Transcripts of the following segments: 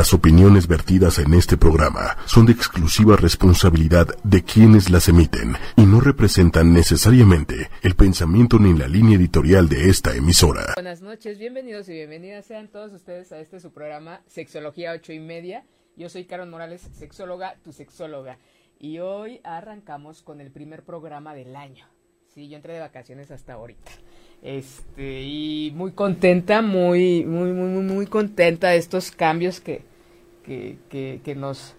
Las opiniones vertidas en este programa son de exclusiva responsabilidad de quienes las emiten y no representan necesariamente el pensamiento ni la línea editorial de esta emisora. Buenas noches, bienvenidos y bienvenidas sean todos ustedes a este su programa Sexología ocho y media. Yo soy Karen Morales, sexóloga, tu sexóloga. Y hoy arrancamos con el primer programa del año. Sí, yo entré de vacaciones hasta ahorita. Este, y muy contenta, muy, muy, muy, muy contenta de estos cambios que, que, nos,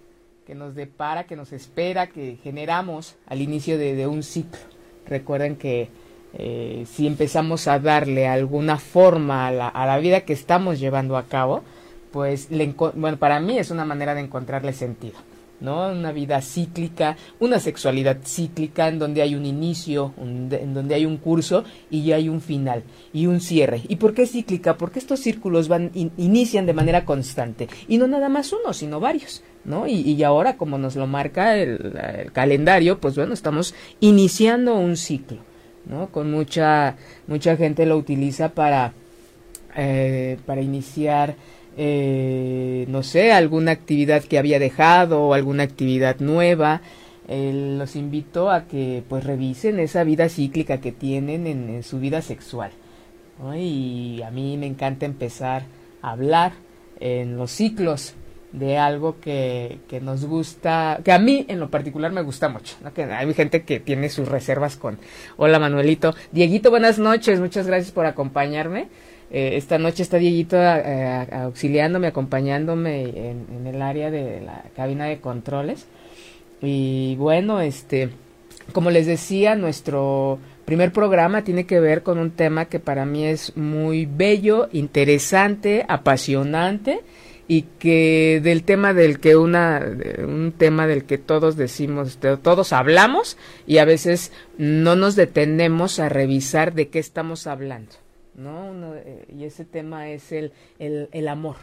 que nos depara, que nos espera, que generamos al inicio de, un ciclo. Recuerden que eh, si empezamos a darle alguna forma a la, a la, vida que estamos llevando a cabo, pues bueno, para mí es una manera de encontrarle sentido. ¿No? Una vida cíclica, una sexualidad cíclica en donde hay un inicio, en donde hay un curso y hay un final y un cierre. ¿Y por qué cíclica? Porque estos círculos van inician de manera constante y no nada más uno, sino varios. ¿No? Y, ahora, como nos lo marca el, calendario, pues bueno, estamos iniciando un ciclo, ¿no? Con mucha, mucha gente lo utiliza para, eh, para iniciar eh, no sé, alguna actividad que había dejado o alguna actividad nueva. Los invito a que pues revisen esa vida cíclica que tienen en, su vida sexual. Y a mí me encanta empezar a hablar en los ciclos de algo que, que, nos gusta, que a mí en lo particular me gusta mucho, que hay gente que tiene sus reservas con, hola Manuelito, Dieguito, buenas noches, muchas gracias por acompañarme. Eh, esta noche está Dieguito eh, auxiliándome, acompañándome en, el área de la cabina de controles. Y bueno, este, como les decía, nuestro primer programa tiene que ver con un tema que para mí es muy bello, interesante, apasionante y que del tema del que una un tema del que todos decimos todos hablamos y a veces no nos detenemos a revisar de qué estamos hablando ¿no? Eh, y ese tema es el, el, amor,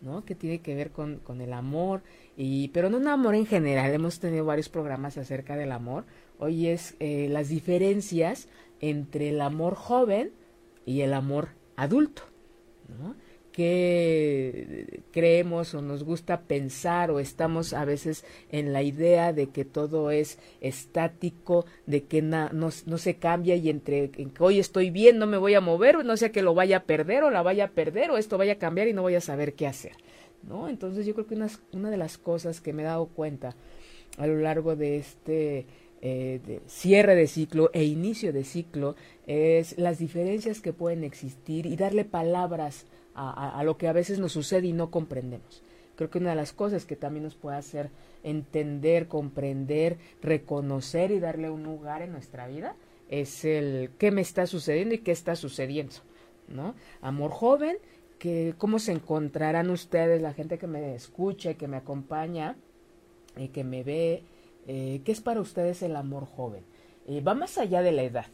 ¿no? Que tiene que ver con, con, el amor, y, pero no un amor en general, hemos tenido varios programas acerca del amor. Hoy es eh, las diferencias entre el amor joven y el amor adulto, ¿no? Que creemos o nos gusta pensar o estamos a veces en la idea de que todo es estático, de que no, no, se cambia y entre que hoy estoy bien, no me voy a mover, no sea que lo vaya a perder o la vaya a perder o esto vaya a cambiar y no voy a saber qué hacer. ¿no? Entonces yo creo que una, de las cosas que me he dado cuenta a lo largo de este eh, cierre de ciclo e inicio de ciclo es las diferencias que pueden existir y darle palabras a, lo que a veces nos sucede y no comprendemos. Creo que una de las cosas que también nos puede hacer entender, comprender, reconocer y darle un lugar en nuestra vida es el qué me está sucediendo y qué está sucediendo, ¿no? Amor joven, que cómo se encontrarán ustedes, la gente que me escucha y que me acompaña y que me ve, eh, qué es para ustedes el amor joven. Eh, va más allá de la edad.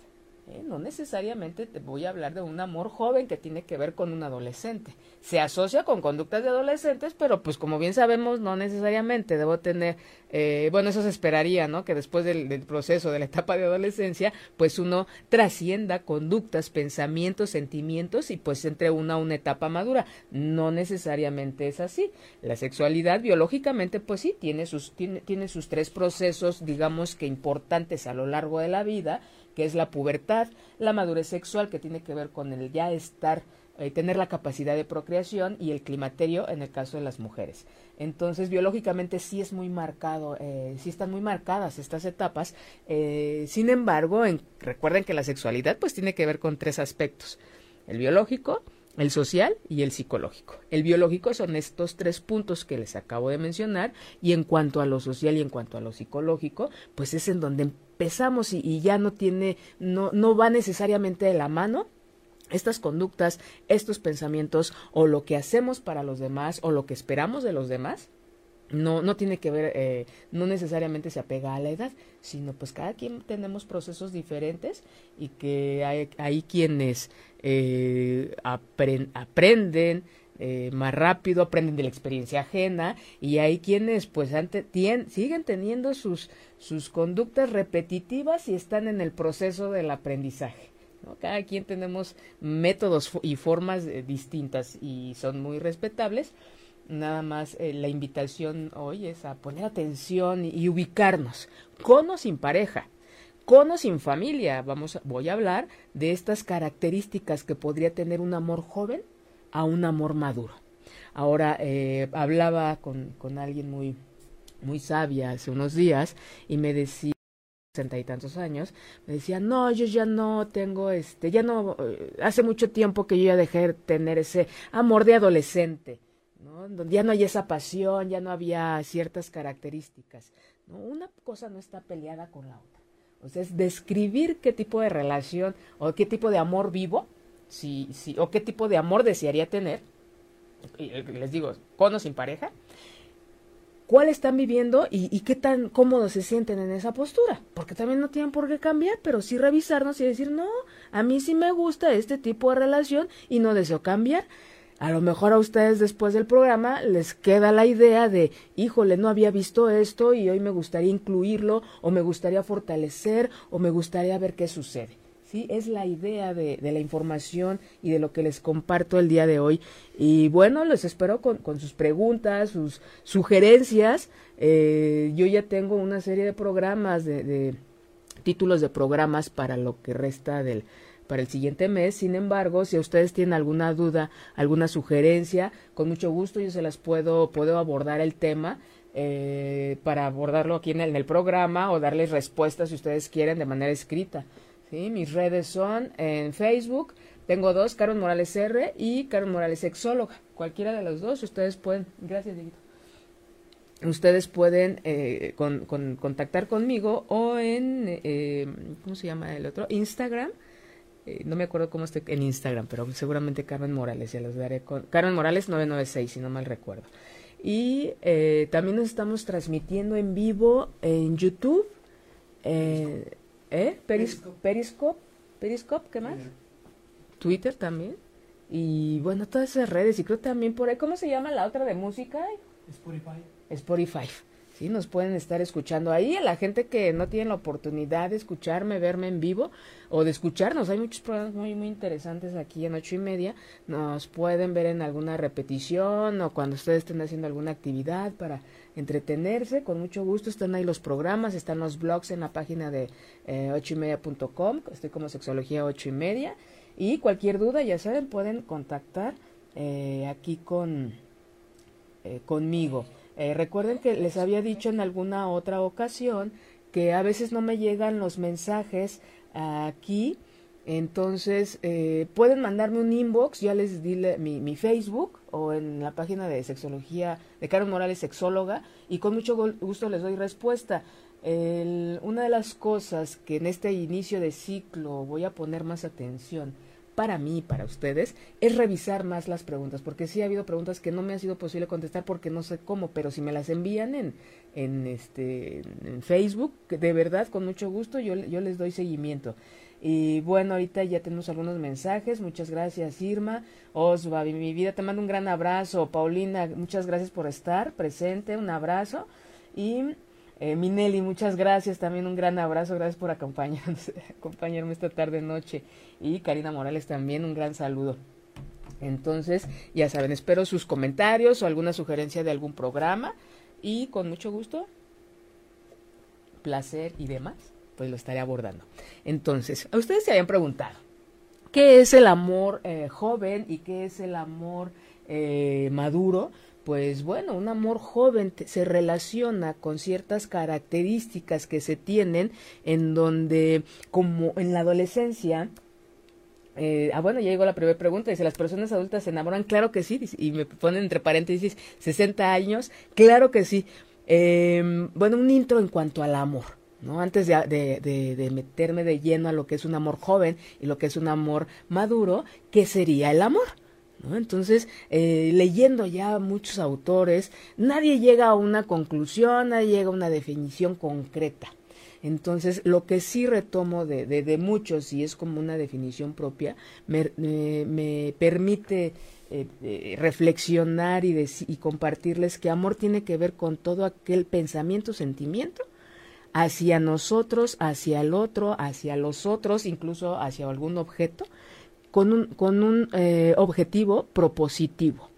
¿Eh? no necesariamente te voy a hablar de un amor joven que tiene que ver con un adolescente. Se asocia con conductas de adolescentes, pero pues como bien sabemos, no necesariamente. Debo tener, eh, bueno, eso se esperaría, ¿no? Que después del, proceso de la etapa de adolescencia, pues uno trascienda conductas, pensamientos, sentimientos y pues entre una a una etapa madura. No necesariamente es así. La sexualidad biológicamente, pues sí, tiene sus, tiene, tiene sus tres procesos, digamos que importantes a lo largo de la vida que es la pubertad, la madurez sexual, que tiene que ver con el ya estar, eh, tener la capacidad de procreación, y el climaterio en el caso de las mujeres. Entonces, biológicamente sí es muy marcado, eh, sí están muy marcadas estas etapas. Eh, sin embargo, recuerden que la sexualidad pues tiene que ver con tres aspectos. El biológico, el social y el psicológico. El biológico son estos tres puntos que les acabo de mencionar y en cuanto a lo social y en cuanto a lo psicológico, pues es en donde empezamos y, ya no tiene, no, no va necesariamente de la mano estas conductas, estos pensamientos o lo que hacemos para los demás o lo que esperamos de los demás no, no tiene que ver, eh, no necesariamente se apega a la edad, sino pues cada quien tenemos procesos diferentes y que hay, hay quienes eh, aprenden eh, más rápido, aprenden de la experiencia ajena y hay quienes pues ante, siguen teniendo sus, sus conductas repetitivas y están en el proceso del aprendizaje. Cada quien tenemos métodos y formas distintas y son muy respetables nada más eh, la invitación hoy es a poner atención y, ubicarnos, con o sin pareja, con o sin familia. Vamos, voy a hablar de estas características que podría tener un amor joven a un amor maduro. Ahora, eh, hablaba con, con alguien muy, muy sabia hace unos días y me decía sesenta y tantos años, me decía, no, yo ya no tengo, este, ya no, eh, hace mucho tiempo que yo ya dejé de tener ese amor de adolescente, ¿no? Ya no hay esa pasión, ya no había ciertas características, ¿no? Una cosa no está peleada con la otra. O sea, es describir qué tipo de relación o qué tipo de amor vivo, si, si, o qué tipo de amor desearía tener, y les digo, con o sin pareja, cuál están viviendo y, qué tan cómodos se sienten en esa postura, porque también no tienen por qué cambiar, pero sí revisarnos y decir, no, a mí sí me gusta este tipo de relación y no deseo cambiar. A lo mejor a ustedes después del programa les queda la idea de, híjole, no había visto esto y hoy me gustaría incluirlo o me gustaría fortalecer o me gustaría ver qué sucede. ¿sí? Es la idea de, de, la información y de lo que les comparto el día de hoy. Y bueno, les espero con, con sus preguntas, sus sugerencias. Eh, yo ya tengo una serie de programas, de, de títulos de programas para lo que resta del, para el siguiente mes. Sin embargo, si ustedes tienen alguna duda, alguna sugerencia, con mucho gusto yo se las puedo, puedo abordar el tema. Eh, para abordarlo aquí en el, programa o darles respuestas si ustedes quieren de manera escrita. Mis redes son en Facebook, tengo dos, Carlos Morales R y Carlos Morales Sexóloga. Cualquiera de los dos, ustedes pueden, gracias, Dieguito. Ustedes pueden eh, con, contactar conmigo o en, eh, ¿cómo se llama el otro? Instagram. Eh, no me acuerdo cómo estoy en Instagram, pero seguramente Carmen Morales, ya los daré con... Carmen Morales 996, si no mal recuerdo. Y también nos estamos transmitiendo en vivo en YouTube. Eh, ¿Eh? Periscope. Periscope. Periscope, ¿qué más? Twitter también. Y bueno, todas esas redes. Y creo también por ahí. ¿Cómo se llama la otra de música? Spotify. Spotify. Sí, nos pueden estar escuchando ahí. A la gente que no tiene la oportunidad de escucharme, verme en vivo o de escucharnos, hay muchos programas muy, muy interesantes aquí en ocho y media. Nos pueden ver en alguna repetición o cuando ustedes estén haciendo alguna actividad para entretenerse, con mucho gusto. Están ahí los programas, están los blogs en la página de eh, ocho y media punto. Estoy como Sexología ocho y media. Y cualquier duda, ya saben, pueden contactar eh, aquí con eh, conmigo. Recuerden que les había dicho en alguna otra ocasión que a veces no me llegan los mensajes aquí entonces, eh, pueden mandarme un inbox, ya les di mi, mi, Facebook o en la página de sexología de Carlos Morales, sexóloga, y con mucho gusto les doy respuesta. una de las cosas que en este inicio de ciclo voy a poner más atención para mí para ustedes es revisar más las preguntas, porque sí ha habido preguntas que no me ha sido posible contestar porque no sé cómo, pero si me las envían en, en, este, en Facebook, de verdad, con mucho gusto, yo, yo les doy seguimiento. Y bueno, ahorita ya tenemos algunos mensajes. Muchas gracias, Irma. Osva, mi vida, te mando un gran abrazo. Paulina, muchas gracias por estar presente. Un abrazo. Y eh, Minelli, muchas gracias. También un gran abrazo. Gracias por acompañarme esta tarde noche. Y Karina Morales también un gran saludo. Entonces, ya saben, espero sus comentarios o alguna sugerencia de algún programa. Y con mucho gusto, placer y demás pues lo estaré abordando. Entonces, a ustedes se habían preguntado, ¿qué es el amor eh, joven y qué es el amor eh, maduro? Pues bueno, un amor joven se relaciona con ciertas características que se tienen en donde, como en la adolescencia, eh, ah, bueno, ya llegó la primera pregunta. Dice, ¿las personas adultas se enamoran? Claro que sí. y me ponen entre paréntesis 60 años. Claro que sí. Em, bueno, un intro en cuanto al amor. ¿no? Antes de, de, meterme de lleno a lo que es un amor joven y lo que es un amor maduro, ¿qué sería el amor? Entonces, eh, leyendo ya muchos autores, nadie llega a una conclusión, nadie llega a una definición concreta. Entonces, lo que sí retomo de, de, muchos, y es como una definición propia, me, me, permite eh, eh, reflexionar y, y compartirles que amor tiene que ver con todo aquel pensamiento, sentimiento hacia nosotros, hacia el otro, hacia los otros, incluso hacia algún objeto, con un, con un eh, objetivo propositivo.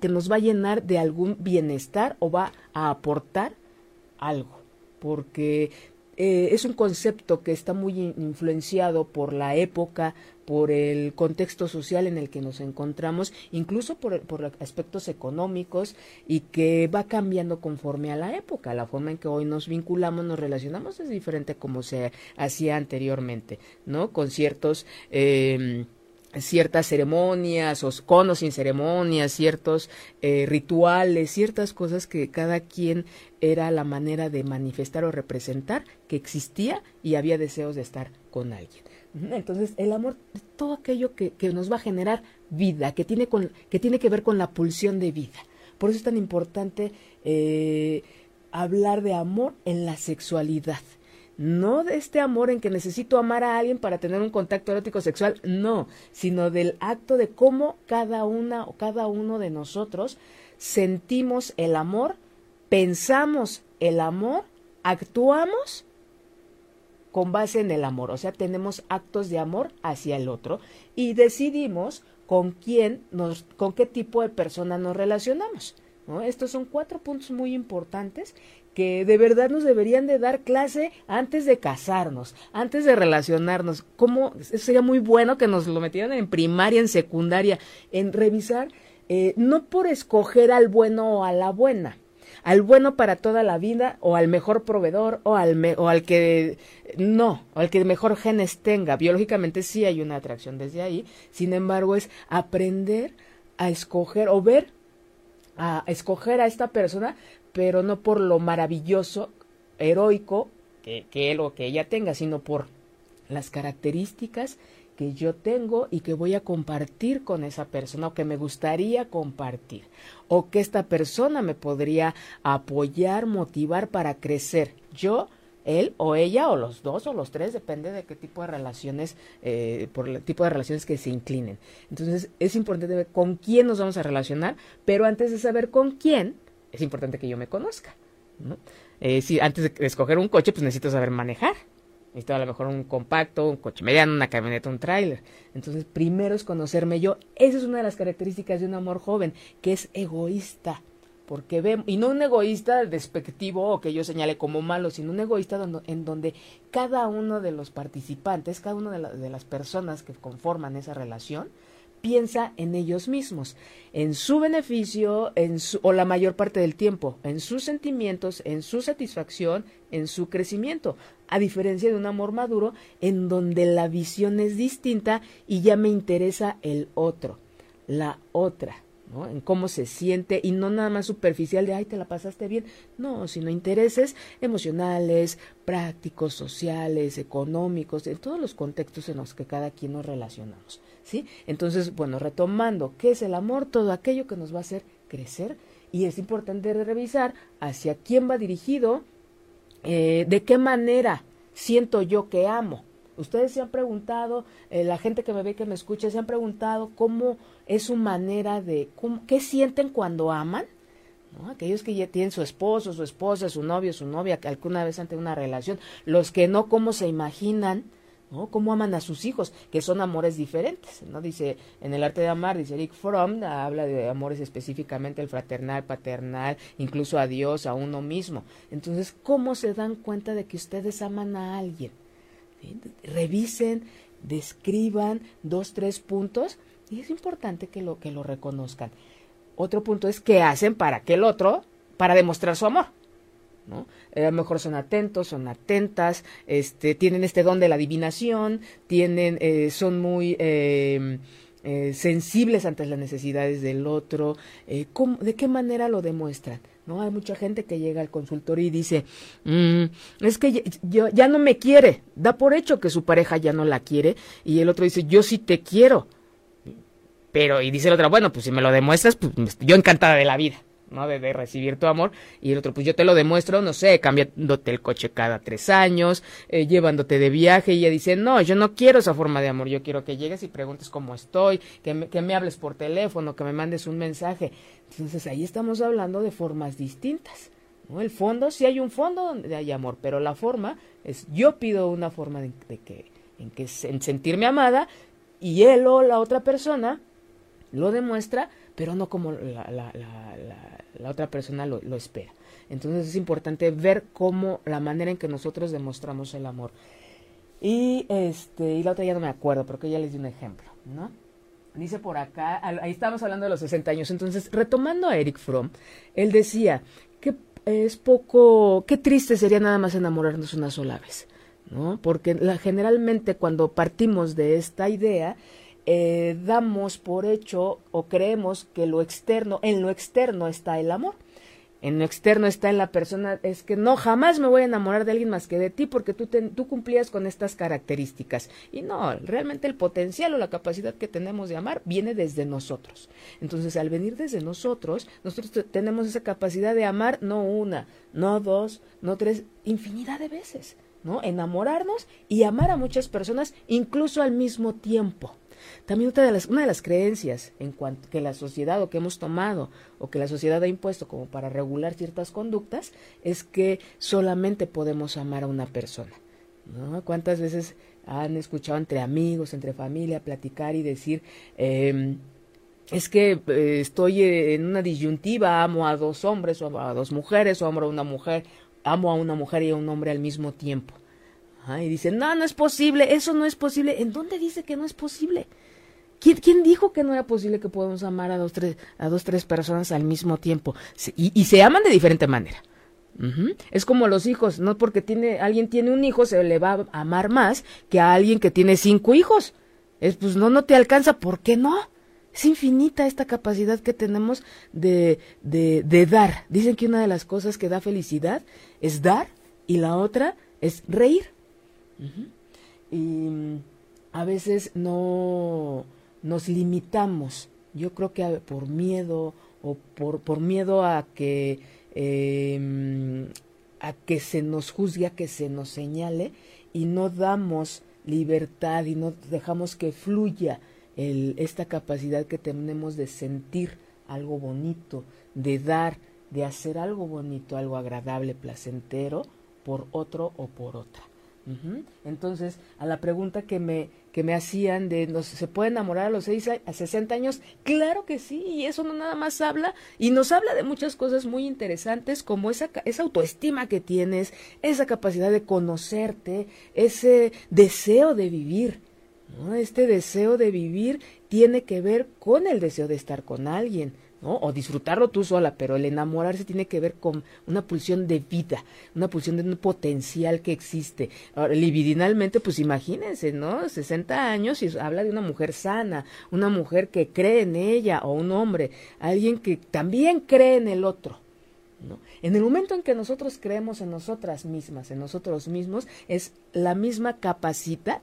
que nos va a llenar de algún bienestar o va a aportar algo, porque eh, es un concepto que está muy influenciado por la época, por el contexto social en el que nos encontramos, incluso por, por, aspectos económicos y que va cambiando conforme a la época. La forma en que hoy nos vinculamos, nos relacionamos es diferente como se hacía anteriormente, ¿no? Con ciertos... Eh, ciertas ceremonias o con o sin ceremonias, ciertos eh, rituales, ciertas cosas que cada quien era la manera de manifestar o representar que existía y había deseos de estar con alguien. Entonces, el amor todo aquello que, que nos va a generar vida, que tiene, con, que tiene que ver con la pulsión de vida. Por eso es tan importante eh, hablar de amor en la sexualidad no de este amor en que necesito amar a alguien para tener un contacto erótico sexual, no, sino del acto de cómo cada una o cada uno de nosotros sentimos el amor, pensamos el amor, actuamos con base en el amor, o sea, tenemos actos de amor hacia el otro y decidimos con quién nos, con qué tipo de persona nos relacionamos. ¿no? Estos son cuatro puntos muy importantes que de verdad nos deberían de dar clase antes de casarnos, antes de relacionarnos. ¿Cómo? Sería muy bueno que nos lo metieran en primaria, en secundaria, en revisar, eh, no por escoger al bueno o a la buena, al bueno para toda la vida o al mejor proveedor o al, o al que no, o al que mejor genes tenga. Biológicamente sí hay una atracción desde ahí, sin embargo es aprender a escoger o ver a escoger a esta persona pero no por lo maravilloso, heroico que, él o que ella tenga, sino por las características que yo tengo y que voy a compartir con esa persona o que me gustaría compartir o que esta persona me podría apoyar, motivar para crecer. Yo, él o ella o los dos o los tres, depende de qué tipo de relaciones, eh, por el tipo de relaciones que se inclinen. Entonces es importante ver con quién nos vamos a relacionar, pero antes de saber con quién, es importante que yo me conozca. ¿no? Eh, si antes de escoger un coche, pues necesito saber manejar. Necesito a lo mejor un compacto, un coche mediano, una camioneta, un tráiler. Entonces, primero es conocerme yo. Esa es una de las características de un amor joven, que es egoísta. Porque ve, y no un egoísta despectivo o que yo señale como malo, sino un egoísta en donde cada uno de los participantes, cada una de, de las personas que conforman esa relación, piensa en ellos mismos, en su beneficio, en su, o la mayor parte del tiempo, en sus sentimientos, en su satisfacción, en su crecimiento, a diferencia de un amor maduro en donde la visión es distinta y ya me interesa el otro, la otra. ¿no? en cómo se siente y no nada más superficial de ay te la pasaste bien no sino intereses emocionales prácticos sociales económicos en todos los contextos en los que cada quien nos relacionamos ¿sí? Entonces, bueno, retomando, ¿qué es el amor? Todo aquello que nos va a hacer crecer y es importante revisar hacia quién va dirigido, eh, de qué manera siento yo que amo. Ustedes se han preguntado, eh, la gente que me ve, que me escucha, se han preguntado cómo es su manera de, qué sienten cuando aman. ¿No? Aquellos que ya tienen su esposo, su esposa, su novio, su novia, que alguna vez tenido una relación, los que no, cómo se imaginan Cómo aman a sus hijos, que son amores diferentes, ¿no? Dice, en el arte de amar, dice Eric Fromm, habla de amores específicamente el fraternal, paternal, incluso a Dios, a uno mismo. Entonces, ¿cómo se dan cuenta de que ustedes aman a alguien? Revisen, describan dos, tres puntos y es importante que lo, que lo reconozcan. Otro punto es qué hacen para que el otro, para demostrar su amor. ¿No? Eh, a lo mejor son atentos, son atentas, este, tienen este don de la adivinación, tienen, eh, son muy em, eh, sensibles ante las necesidades del otro, ¿de qué manera lo demuestran? ¿No? Hay mucha gente que llega al consultorio y dice, mm, es que yo, ya no me quiere, da por hecho que su pareja ya no la quiere, y el otro dice, yo sí te quiero. Pero, y dice el otro, bueno, pues si me lo demuestras, pues yo encantada de la vida. ¿No? De, recibir tu amor. Y el otro, pues yo te lo demuestro, no sé, cambiándote el coche cada tres años, eh, llevándote de viaje. Y ella dice, no, yo no quiero esa forma de amor. Yo quiero que llegues y preguntes cómo estoy, que me, que me hables por teléfono, que me mandes un mensaje. Entonces ahí estamos hablando de formas distintas. ¿no? El fondo, sí hay un fondo donde hay amor, pero la forma es, yo pido una forma de, que, en que en sentirme amada y él o la otra persona lo demuestra pero no como la, la, la, otra persona lo, espera. Entonces es importante ver cómo la manera en que nosotros demostramos el amor. Y este, y la otra ya no me acuerdo, porque ya les di un ejemplo, ¿no? Dice por acá, ahí estamos hablando de los 60 años. Entonces, retomando a Eric Fromm, él decía que es poco, qué triste sería nada más enamorarnos una sola vez, ¿no? Porque generalmente cuando partimos de esta idea, eh, damos por hecho o creemos que lo externo, en lo externo está el amor en lo externo está en la persona, es que no, jamás me voy a enamorar de alguien más que de ti porque tú, tú cumplías con estas características. Y no, realmente el potencial o la capacidad que tenemos de amar viene desde nosotros. Entonces, al venir desde nosotros, nosotros tenemos esa capacidad de amar no una, no dos, no tres, infinidad de veces, ¿no? Enamorarnos y amar a muchas personas incluso al mismo tiempo. También de las, una de las creencias en cuanto que la sociedad o que hemos tomado o que la sociedad ha impuesto como para regular ciertas conductas es que solamente podemos amar a una persona. ¿no? ¿Cuántas veces han escuchado entre amigos, entre familia, platicar y decir, em, es que eh, estoy en una disyuntiva, amo a dos hombres o a dos mujeres o amo a una mujer, amo a una mujer y a un hombre al mismo tiempo? Y dicen, no, no es posible, eso no es posible. ¿En dónde dice que no es posible? ¿Quién, dijo que no era posible que podamos amar a dos, tres, a dos, tres personas al mismo tiempo? y, se aman de diferente manera. Es como los hijos, no porque tiene, alguien tiene un hijo se le va a amar más que a alguien que tiene cinco hijos. Es pues no, no te alcanza, ¿por qué no? Es infinita esta capacidad que tenemos de, de, de dar. Dicen que una de las cosas que da felicidad es dar y la otra es reír. Y mm, a veces no nos limitamos. Yo creo que por miedo o por, por miedo a que em, a que se nos juzgue, a que se nos señale y no damos libertad y no dejamos que fluya el, esta capacidad que tenemos de sentir algo bonito, de dar, de hacer algo bonito, algo agradable, placentero por otro o por otra. Entonces, a la pregunta que me, que me hacían de ¿nos, ¿se puede enamorar a los 6 a 60 años? Claro que sí, y eso no nada más habla, y nos habla de muchas cosas muy interesantes, como esa, esa autoestima que tienes, esa capacidad de conocerte, ese deseo de vivir. ¿no? Este deseo de vivir tiene que ver con el deseo de estar con alguien o disfrutarlo tú sola, pero el enamorarse tiene que ver con una pulsión de vida, una pulsión de un potencial que existe. Libidinalmente, pues imagínense, ¿no? 60 años y habla de una mujer sana, una mujer que cree en ella, o un hombre, alguien que también cree en el otro. ¿No? En el momento en que nosotros creemos en nosotras mismas, en nosotros mismos, es la misma capacidad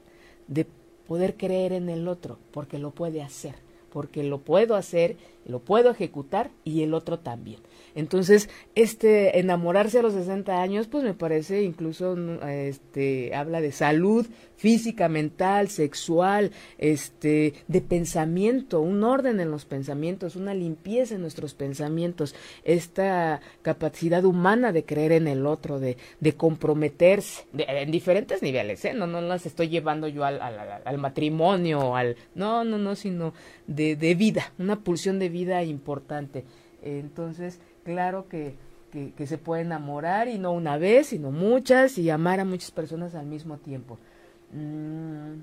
de poder creer en el otro, porque lo puede hacer porque lo puedo hacer, lo puedo ejecutar y el otro también. Entonces, este enamorarse a los 60 años, pues me parece incluso este habla de salud física, mental, sexual, este de pensamiento, un orden en los pensamientos, una limpieza en nuestros pensamientos, esta capacidad humana de creer en el otro, de, de comprometerse en diferentes niveles, ¿eh? No no las estoy llevando yo al, al, al matrimonio, al no, no, no, sino de, de vida, una pulsión de vida importante. Entonces, claro que, que, se puede enamorar y no una vez, sino muchas y amar a muchas personas al mismo tiempo. Mm,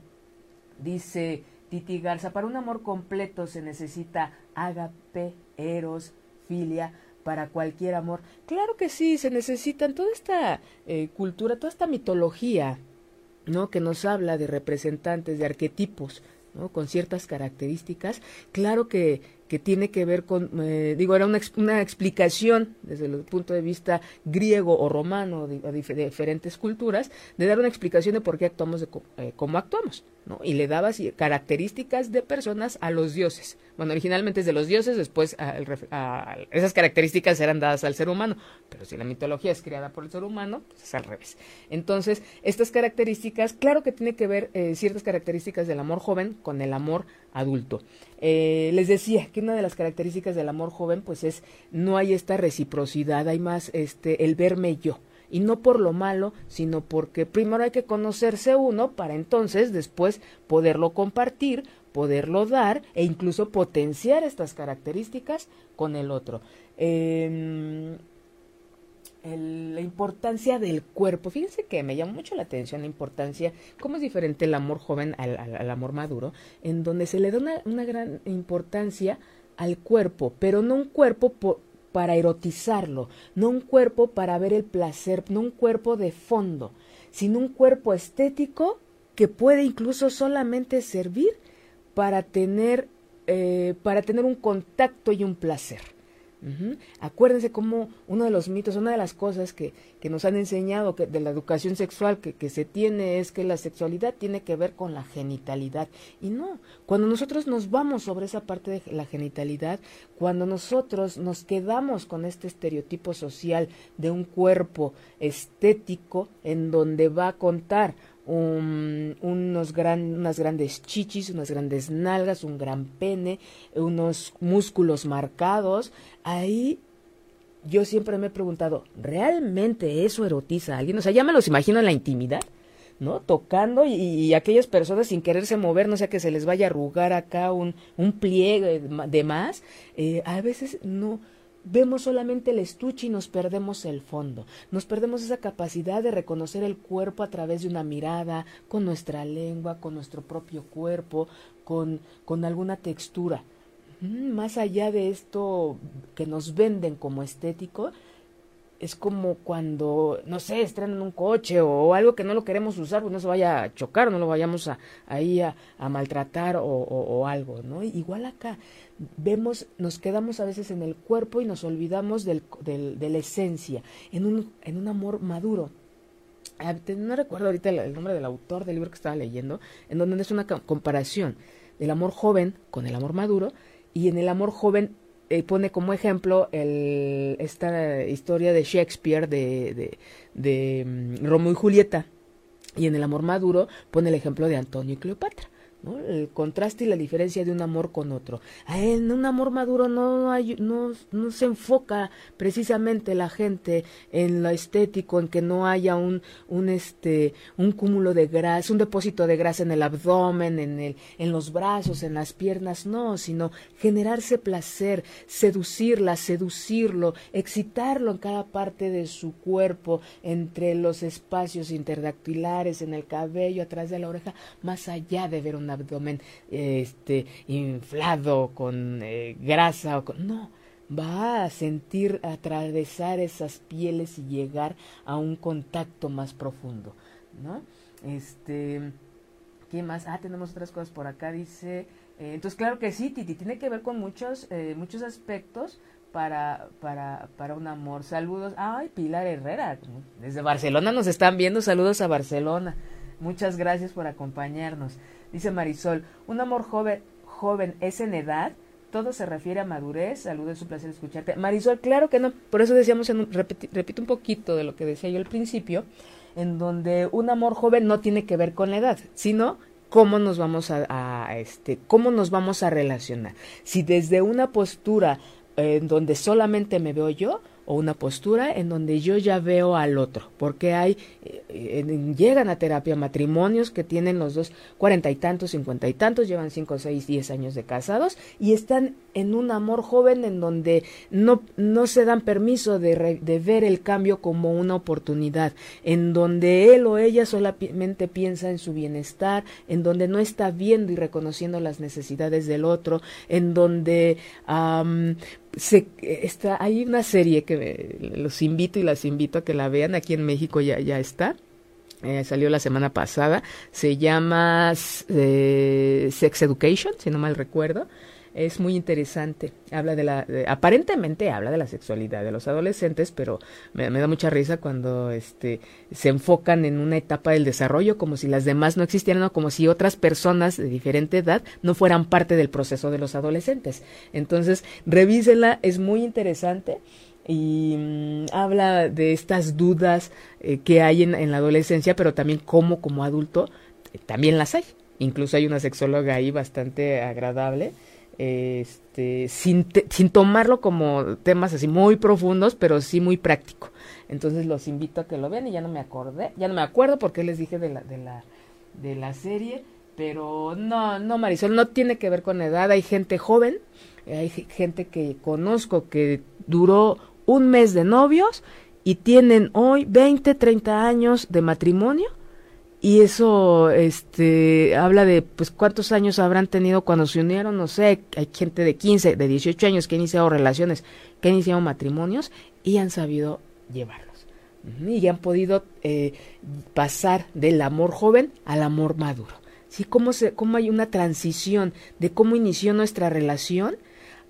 dice Titi Garza, para un amor completo se necesita agape, eros, filia, para cualquier amor. Claro que sí, se necesitan toda esta eh, cultura, toda esta mitología, ¿no? Que nos habla de representantes, de arquetipos, ¿no? Con ciertas características. Claro que que tiene que ver con, eh, digo, era una, una, explicación desde el punto de vista griego o romano de, diferentes culturas, de dar una explicación de por qué actuamos de eh, cómo actuamos, ¿no? Y le daba características de personas a los dioses. Bueno, originalmente es de los dioses, después esas características eran dadas al ser humano, pero si la mitología es creada por el ser humano, pues es al revés. Entonces, estas características, claro que tiene que ver eh, ciertas características del amor joven con el amor adulto. Eh, les decía que una de las características del amor joven pues es no hay esta reciprocidad, hay más este el verme yo y no por lo malo, sino porque primero hay que conocerse uno para entonces después poderlo compartir, poderlo dar e incluso potenciar estas características con el otro. Em, la importancia del cuerpo. Fíjense que me llama mucho la atención la importancia, cómo es diferente el amor joven al, amor maduro, en donde se le da una, gran importancia al cuerpo, pero no un cuerpo para erotizarlo, no un cuerpo para ver el placer, no un cuerpo de fondo, sino un cuerpo estético que puede incluso solamente servir para tener, eh, para tener un contacto y un placer. Acuérdense cómo uno de los mitos, una de las cosas que, que nos han enseñado que, de la educación sexual que, que, se tiene es que la sexualidad tiene que ver con la genitalidad. Y no, cuando nosotros nos vamos sobre esa parte de la genitalidad, cuando nosotros nos quedamos con este estereotipo social de un cuerpo estético en donde va a contar unos gran, unas grandes chichis, unas grandes nalgas, un gran pene, unos músculos marcados. Ahí yo siempre me he preguntado, ¿realmente eso erotiza a alguien? O sea, ya me los imagino en la intimidad, ¿no? Tocando y, aquellas personas sin quererse mover, no sea que se les vaya a arrugar acá un, un pliegue de más, eh, a veces no vemos solamente el estuche y nos perdemos el fondo, nos perdemos esa capacidad de reconocer el cuerpo a través de una mirada, con nuestra lengua, con nuestro propio cuerpo, con, con alguna textura. Mm, más allá de esto que nos venden como estético, es como cuando, no sé, estrenan un coche o, algo que no lo queremos usar, pues no se vaya a chocar, no lo vayamos a, ahí a, maltratar o, algo, ¿no? Igual acá, vemos, nos quedamos a veces en el cuerpo y nos olvidamos del, del, de la esencia, en un, en un amor maduro. Ah, no recuerdo ahorita el, nombre del autor del libro que estaba leyendo, en donde es una comparación del amor joven con el amor maduro, y en el amor joven eh, pone como ejemplo el, esta historia de Shakespeare de, de, mm, Romeo y Julieta. Y en el amor maduro pone el ejemplo de Antonio y Cleopatra el contraste y la diferencia de un amor con otro. En un amor maduro no, hay, no, no se enfoca precisamente la gente en lo estético, en que no haya un, un, este, un cúmulo de grasa, un depósito de grasa en el abdomen, en, el, en los brazos, en las piernas, no, sino generarse placer, seducirla, seducirlo, excitarlo en cada parte de su cuerpo, entre los espacios interdactilares, en el cabello, atrás de la oreja, más allá de ver una abdomen este, inflado con eh, grasa o con... No, va a sentir atravesar esas pieles y llegar a un contacto más profundo, ¿no? Este, ¿qué más? Ah, tenemos otras cosas por acá, dice... Eh, entonces, claro que sí, Titi, tiene que ver con muchos, eh, muchos aspectos para, para, para un amor. Saludos. Ay, Pilar Herrera, desde Barcelona nos están viendo. Saludos a Barcelona. Muchas gracias por acompañarnos. Dice Marisol, un amor joven, joven es en edad, todo se refiere a madurez, saludos, es un placer escucharte. Marisol, claro que no, por eso decíamos, en repito un poquito de lo que decía yo al principio, en donde un amor joven no tiene que ver con la edad, sino cómo nos vamos a, este, cómo nos vamos a relacionar. Si desde una postura en donde solamente me veo yo, o una postura en donde yo ya veo al otro, porque hay, eh, llegan a terapia matrimonios que tienen los dos cuarenta y tantos, cincuenta y tantos, llevan cinco, seis, diez años de casados y están en un amor joven en donde no, no se dan permiso de, de ver el cambio como una oportunidad, en donde él o ella solamente piensa en su bienestar, en donde no está viendo y reconociendo las necesidades del otro, en donde se, está, hay una serie que los invito y las invito a que la vean, aquí en México ya, ya está. Eh, salió la semana pasada, se llama eh, Sex Education, si no mal recuerdo, es muy interesante. Habla de la, aparentemente habla de la sexualidad de los adolescentes, pero me, da mucha risa cuando este se enfocan en una etapa del desarrollo como si las demás no existieran o como si otras personas de diferente edad no fueran parte del proceso de los adolescentes. Entonces, revísenla, es muy interesante y mm, habla de estas dudas eh, que hay en, en, la adolescencia, pero también cómo como adulto eh, también las hay. Incluso hay una sexóloga ahí bastante agradable este, sin, sin tomarlo como temas así muy profundos, pero sí muy práctico. Entonces los invito a que lo vean y ya no me acordé, ya no me acuerdo porque les dije de la, de la, de la serie, Pero no, no, Marisol, no tiene que ver con edad. Hay gente joven, hay gente que conozco que duró un mes de novios y tienen hoy 20, 30 años de matrimonio y eso este habla de pues cuántos años habrán tenido cuando se unieron, no sé, hay gente de 15, de 18 años que ha iniciado relaciones, que ha iniciado matrimonios y han sabido llevarlos. Y han podido eh, pasar del amor joven al amor maduro. ¿Sí? ¿Cómo, se, ¿Cómo hay una transición de cómo inició nuestra relación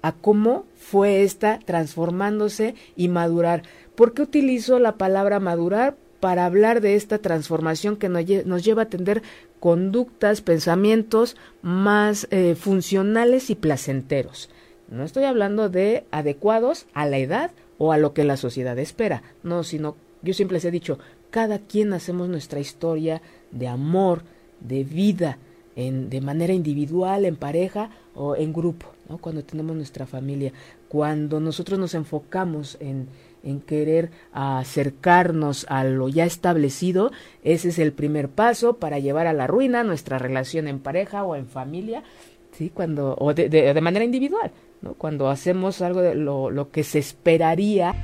a cómo fue esta transformándose y madurar? ¿Por qué utilizo la palabra madurar? Para hablar de esta transformación que nos, lleva a tener conductas, pensamientos más eh, funcionales y placenteros. No estoy hablando de adecuados a la edad o a lo que la sociedad espera, no, sino yo siempre les he dicho, cada quien hacemos nuestra historia de amor, de vida, en, de manera individual, en pareja o en grupo, cuando tenemos nuestra familia, cuando nosotros nos enfocamos en, en querer acercarnos a lo ya establecido, ese es el primer paso para llevar a la ruina nuestra relación en pareja o en familia, sí, cuando o de, de, manera individual, ¿no? Cuando hacemos algo de lo, lo que se esperaría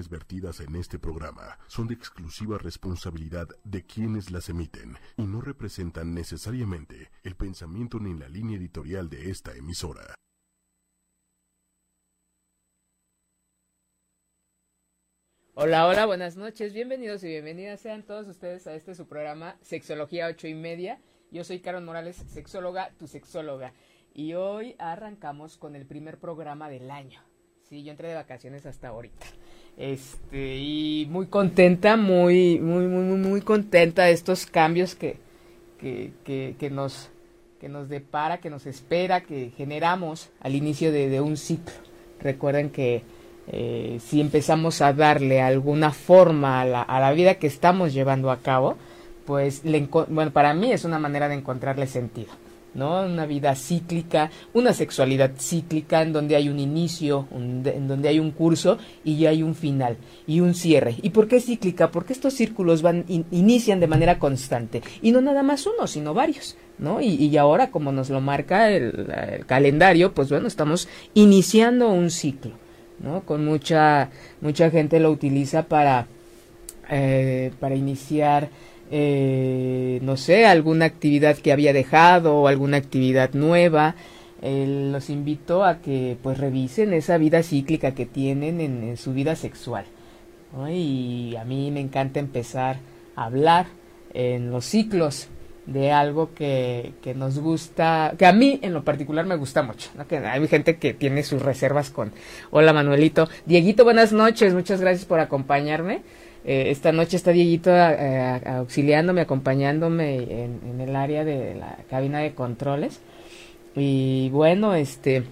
opiniones vertidas en este programa son de exclusiva responsabilidad de quienes las emiten y no representan necesariamente el pensamiento ni la línea editorial de esta emisora. Hola, hola, buenas noches, bienvenidos y bienvenidas sean todos ustedes a este su programa Sexología ocho y media. Yo soy Carol Morales, sexóloga, tu sexóloga, y hoy arrancamos con el primer programa del año. Sí, yo entré de vacaciones hasta ahorita. Este, y muy contenta, muy, muy, muy, muy contenta de estos cambios que, que, que, nos, que nos depara, que nos espera, que generamos al inicio de, un ciclo. Recuerden que eh, si empezamos a darle alguna forma a la, a la vida que estamos llevando a cabo, pues le, bueno, para mí es una manera de encontrarle sentido. ¿No? Una vida cíclica, una sexualidad cíclica en donde hay un inicio, en donde hay un curso y ya hay un final y un cierre. ¿Y por qué cíclica? Porque estos círculos van inician de manera constante y no nada más uno, sino varios, ¿no? Y, ahora como nos lo marca el, calendario, pues bueno, estamos iniciando un ciclo, ¿no? Con mucha mucha gente lo utiliza para eh, para iniciar eh, no sé, alguna actividad que había dejado o alguna actividad nueva. los invito a que pues revisen esa vida cíclica que tienen en, su vida sexual. Y a mí me encanta empezar a hablar en los ciclos de algo que, que, nos gusta, que a mí en lo particular me gusta mucho. Que hay gente que tiene sus reservas con, hola Manuelito, Dieguito, buenas noches, muchas gracias por acompañarme. Eh, esta noche está Dieguito eh, auxiliándome, acompañándome en, el área de la cabina de controles. Y bueno, este,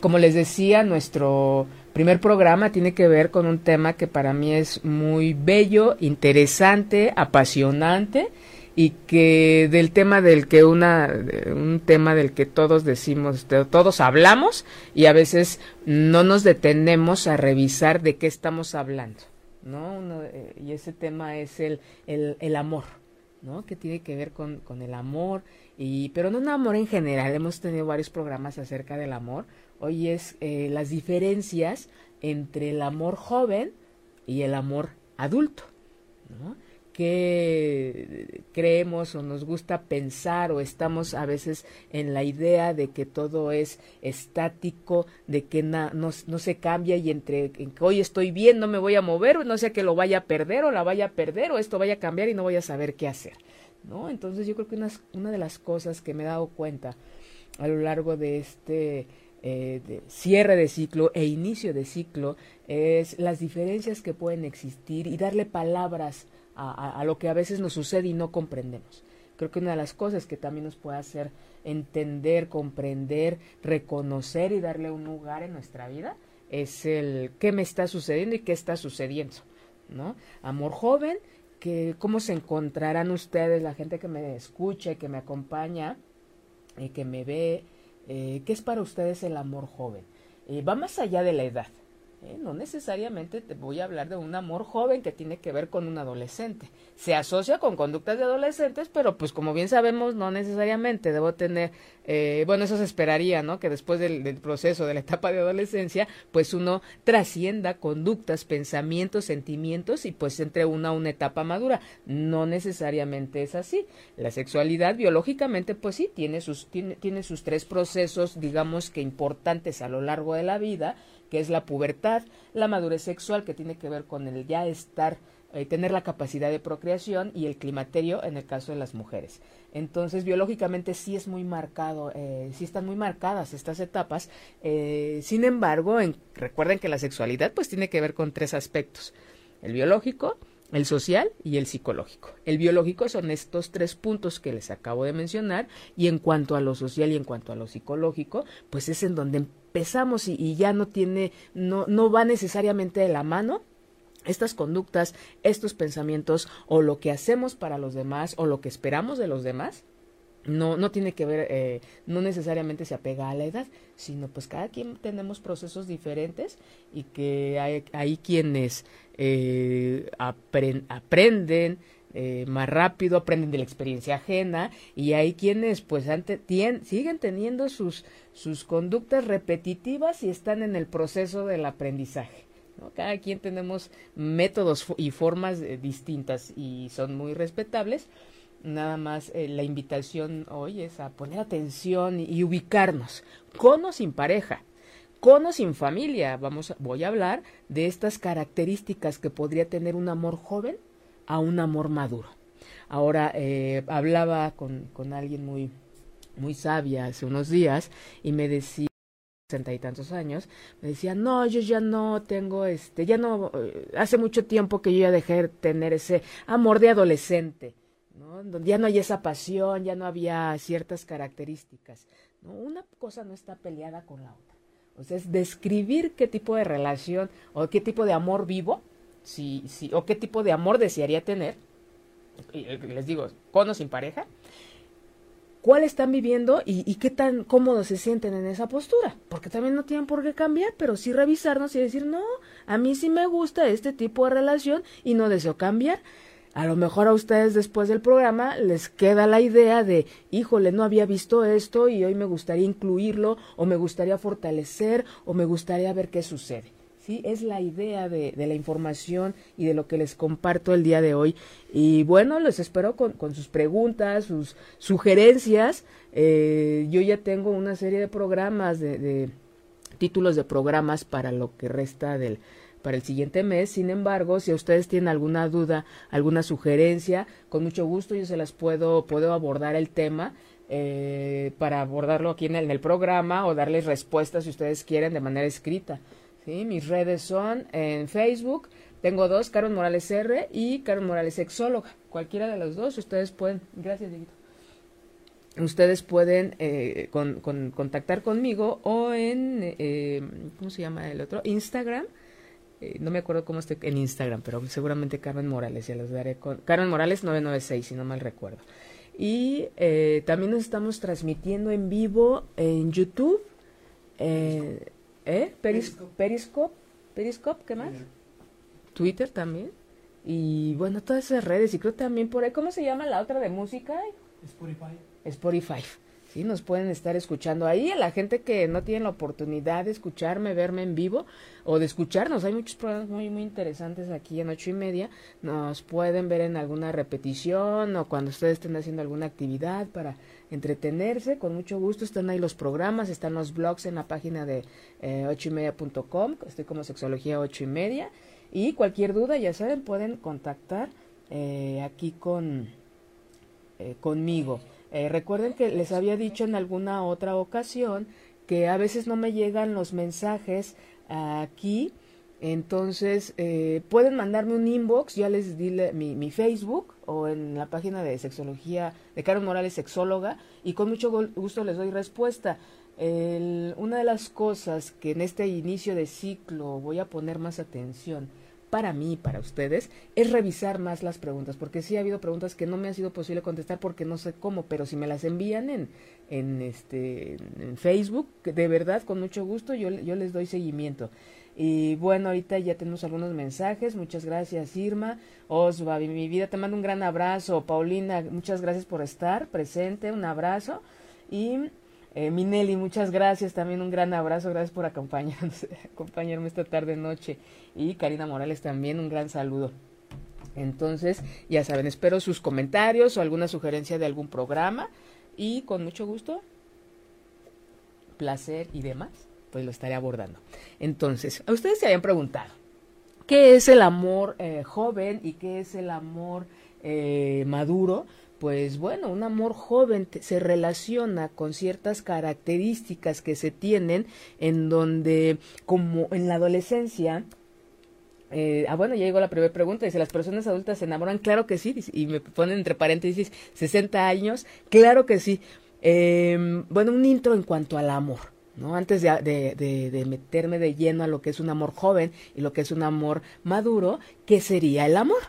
como les decía, nuestro primer programa tiene que ver con un tema que para mí es muy bello, interesante, apasionante y que del tema del que una un tema del que todos decimos todos hablamos y a veces no nos detenemos a revisar de qué estamos hablando ¿no? Eh, y ese tema es el, el, amor, ¿no? Que tiene que ver con, con, el amor, y, pero no un amor en general, hemos tenido varios programas acerca del amor. Hoy es eh, las diferencias entre el amor joven y el amor adulto, ¿no? Que creemos o nos gusta pensar o estamos a veces en la idea de que todo es estático, de que no, no, se cambia y entre que hoy estoy bien, no me voy a mover, no sea que lo vaya a perder o la vaya a perder o esto vaya a cambiar y no voy a saber qué hacer. ¿no? Entonces yo creo que una, una de las cosas que me he dado cuenta a lo largo de este eh, cierre de ciclo e inicio de ciclo es las diferencias que pueden existir y darle palabras a, lo que a veces nos sucede y no comprendemos. Creo que una de las cosas que también nos puede hacer entender, comprender, reconocer y darle un lugar en nuestra vida es el qué me está sucediendo y qué está sucediendo, ¿no? Amor joven, que cómo se encontrarán ustedes, la gente que me escucha y que me acompaña, y que me ve, eh, qué es para ustedes el amor joven. Eh, va más allá de la edad. ¿Eh? no necesariamente te voy a hablar de un amor joven que tiene que ver con un adolescente. Se asocia con conductas de adolescentes, pero pues como bien sabemos, no necesariamente debo tener, eh, bueno, eso se esperaría, ¿no? Que después del, proceso de la etapa de adolescencia, pues uno trascienda conductas, pensamientos, sentimientos y pues entre una a una etapa madura. No necesariamente es así. La sexualidad biológicamente, pues sí, tiene sus, tiene, tiene sus tres procesos, digamos que importantes a lo largo de la vida, que es la pubertad, la madurez sexual, que tiene que ver con el ya estar, eh, tener la capacidad de procreación, y el climaterio en el caso de las mujeres. Entonces, biológicamente sí es muy marcado, eh, sí están muy marcadas estas etapas. Eh, sin embargo, recuerden que la sexualidad pues tiene que ver con tres aspectos. El biológico, el social y el psicológico. El biológico son estos tres puntos que les acabo de mencionar y en cuanto a lo social y en cuanto a lo psicológico, pues es en donde empezamos y, ya no tiene, no, no va necesariamente de la mano estas conductas, estos pensamientos o lo que hacemos para los demás o lo que esperamos de los demás, no, no tiene que ver, eh, no necesariamente se apega a la edad, sino pues cada quien tenemos procesos diferentes y que hay, quienes eh, aprenden, eh, más rápido, aprenden de la experiencia ajena y hay quienes pues ante, siguen teniendo sus, sus conductas repetitivas y están en el proceso del aprendizaje. Cada quien tenemos métodos y formas eh, distintas y son muy respetables. Nada más eh, la invitación hoy es a poner atención y, ubicarnos, con o sin pareja, con o sin familia. Vamos, voy a hablar de estas características que podría tener un amor joven a un amor maduro. Ahora, eh, hablaba con, con alguien muy, muy sabia hace unos días y me decía sesenta y tantos años, me decía, no, yo ya no tengo, este, ya no, eh, hace mucho tiempo que yo ya dejé de tener ese amor de adolescente, ¿no? Donde ya no hay esa pasión, ya no había ciertas características, ¿no? Una cosa no está peleada con la otra. O sea, es describir qué tipo de relación o qué tipo de amor vivo si, si, o qué tipo de amor desearía tener, eh, les digo, con o sin pareja, cuál están viviendo y, qué tan cómodos se sienten en esa postura, porque también no tienen por qué cambiar, pero sí revisarnos y decir, no, a mí sí me gusta este tipo de relación y no deseo cambiar. A lo mejor a ustedes después del programa les queda la idea de, híjole, no había visto esto y hoy me gustaría incluirlo o me gustaría fortalecer o me gustaría ver qué sucede. ¿Sí? Es la idea de, de, la información y de lo que les comparto el día de hoy. Y bueno, les espero con, con sus preguntas, sus sugerencias. Eh, yo ya tengo una serie de programas, de, de títulos de programas para lo que resta del para el siguiente mes. Sin embargo, si ustedes tienen alguna duda, alguna sugerencia, con mucho gusto yo se las puedo, puedo abordar el tema. Eh, para abordarlo aquí en el, en el programa o darles respuestas si ustedes quieren de manera escrita. ¿Sí? Mis redes son en Facebook, tengo dos, Carlos Morales R y Carlos Morales Sexóloga. Cualquiera de los dos, ustedes pueden, gracias, Dieguito. Ustedes pueden eh, con, con, contactar conmigo o en, eh, ¿cómo se llama el otro? Instagram. Eh, no me acuerdo cómo estoy en Instagram, pero seguramente Carmen Morales, ya los daré con Carmen Morales 996, si no mal recuerdo. Y también nos estamos transmitiendo en vivo en YouTube. ¿Eh? Periscope. Periscope. Periscope, ¿qué más? Twitter también. Y bueno, todas esas redes. Y creo también por ahí. ¿Cómo se llama la otra de música? Spotify. Spotify. Sí, nos pueden estar escuchando ahí. A la gente que no tiene la oportunidad de escucharme, verme en vivo o de escucharnos, hay muchos programas muy, muy interesantes aquí en ocho y media. Nos pueden ver en alguna repetición o cuando ustedes estén haciendo alguna actividad para entretenerse. Con mucho gusto están ahí los programas, están los blogs en la página de eh, ocho y media.com. Estoy como sexología ocho y media. Y cualquier duda, ya saben, pueden contactar eh, aquí con eh, conmigo. Eh, recuerden que les había dicho en alguna otra ocasión que a veces no me llegan los mensajes aquí, entonces eh, pueden mandarme un inbox, ya les di mi, mi, Facebook o en la página de sexología de Carlos Morales, sexóloga, y con mucho gusto les doy respuesta. El, una de las cosas que en este inicio de ciclo voy a poner más atención para mí para ustedes es revisar más las preguntas, porque sí ha habido preguntas que no me ha sido posible contestar porque no sé cómo, pero si me las envían en, en, este, en Facebook, de verdad, con mucho gusto, yo, yo les doy seguimiento. Y bueno, ahorita ya tenemos algunos mensajes. Muchas gracias, Irma. Osva, mi vida, te mando un gran abrazo. Paulina, muchas gracias por estar presente. Un abrazo. Y eh, Minelli, muchas gracias, también un gran abrazo, gracias por acompañarnos, acompañarme esta tarde noche. Y Karina Morales también, un gran saludo. Entonces, ya saben, espero sus comentarios o alguna sugerencia de algún programa y con mucho gusto, placer y demás, pues lo estaré abordando. Entonces, ustedes se habían preguntado, ¿qué es el amor eh, joven y qué es el amor eh, maduro? pues bueno, un amor joven se relaciona con ciertas características que se tienen en donde, como en la adolescencia, eh, ah, bueno, ya llegó la primera pregunta. Dice, ¿las personas adultas se enamoran? Claro que sí. Y me ponen entre paréntesis 60 años. Claro que sí. Eh, bueno, un intro en cuanto al amor. ¿No? Antes de, de, de, meterme de lleno a lo que es un amor joven y lo que es un amor maduro, ¿qué sería el amor?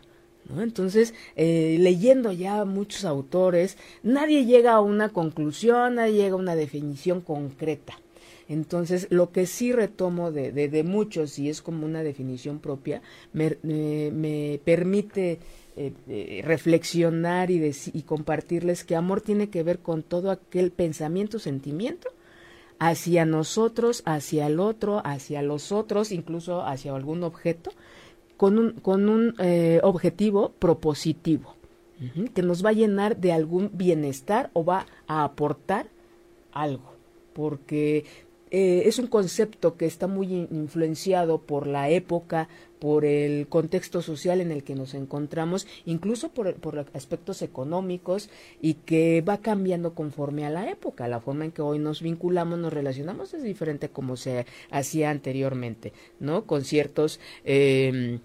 Entonces, eh, leyendo ya muchos autores, nadie llega a una conclusión, nadie llega a una definición concreta. Entonces, lo que sí retomo de, de, muchos, y es como una definición propia, me, me, permite eh, eh, reflexionar y, y compartirles que amor tiene que ver con todo aquel pensamiento, sentimiento hacia nosotros, hacia el otro, hacia los otros, incluso hacia algún objeto, con un, con un eh, objetivo propositivo, que nos va a llenar de algún bienestar o va a aportar algo, porque eh, es un concepto que está muy influenciado por la época, por el contexto social en el que nos encontramos, incluso por, por, aspectos económicos y que va cambiando conforme a la época. La forma en que hoy nos vinculamos, nos relacionamos es diferente como se hacía anteriormente, ¿no? Con ciertos eh,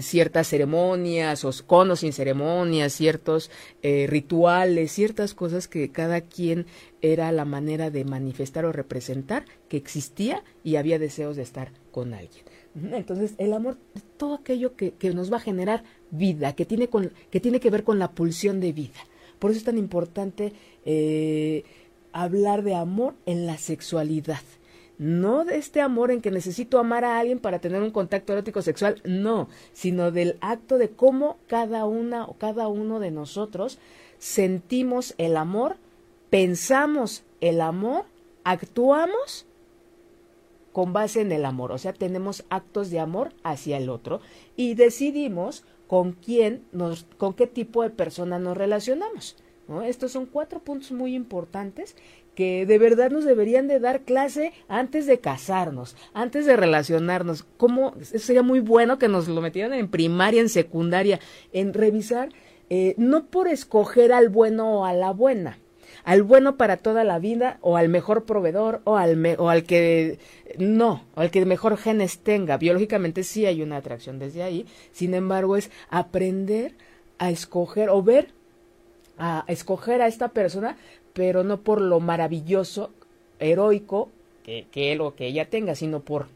ciertas ceremonias o con o sin ceremonias, ciertos eh, rituales, ciertas cosas que cada quien era la manera de manifestar o representar que existía y había deseos de estar con alguien. Entonces, el amor todo aquello que, que nos va a generar vida, que tiene, con, que tiene que ver con la pulsión de vida. Por eso es tan importante eh, hablar de amor en la sexualidad no de este amor en que necesito amar a alguien para tener un contacto erótico sexual, no, sino del acto de cómo cada una o cada uno de nosotros sentimos el amor, pensamos el amor, actuamos con base en el amor, o sea, tenemos actos de amor hacia el otro y decidimos con quién nos, con qué tipo de persona nos relacionamos. Estos son cuatro puntos muy importantes que de verdad nos deberían de dar clase antes de casarnos, antes de relacionarnos. ¿Cómo? Sería muy bueno que nos lo metieran en primaria, en secundaria, en revisar, eh, no por escoger al bueno o a la buena, al bueno para toda la vida o al mejor proveedor o al, o al que no, o al que mejor genes tenga. Biológicamente sí hay una atracción desde ahí, sin embargo es aprender a escoger o ver a escoger a esta persona pero no por lo maravilloso, heroico que, él o que ella tenga, sino por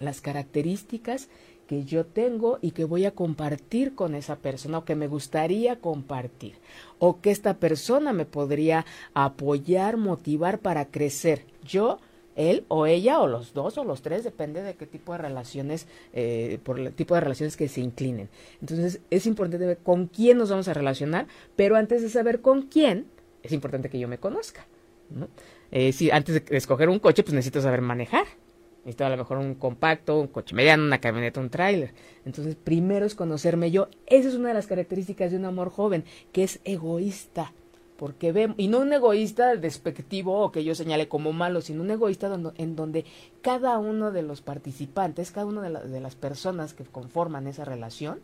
las características que yo tengo y que voy a compartir con esa persona o que me gustaría compartir o que esta persona me podría apoyar, motivar para crecer. Yo, él o ella o los dos o los tres, depende de qué tipo de relaciones, eh, por el tipo de relaciones que se inclinen. Entonces es importante ver con quién nos vamos a relacionar, pero antes de saber con quién, es importante que yo me conozca. Eh, si antes de escoger un coche, pues necesito saber manejar. Necesito a lo mejor un compacto, un coche mediano, una camioneta, un tráiler. Entonces, primero es conocerme yo. Esa es una de las características de un amor joven, que es egoísta. Porque ve, y no un egoísta despectivo o que yo señale como malo, sino un egoísta en donde cada uno de los participantes, cada una de, de las personas que conforman esa relación,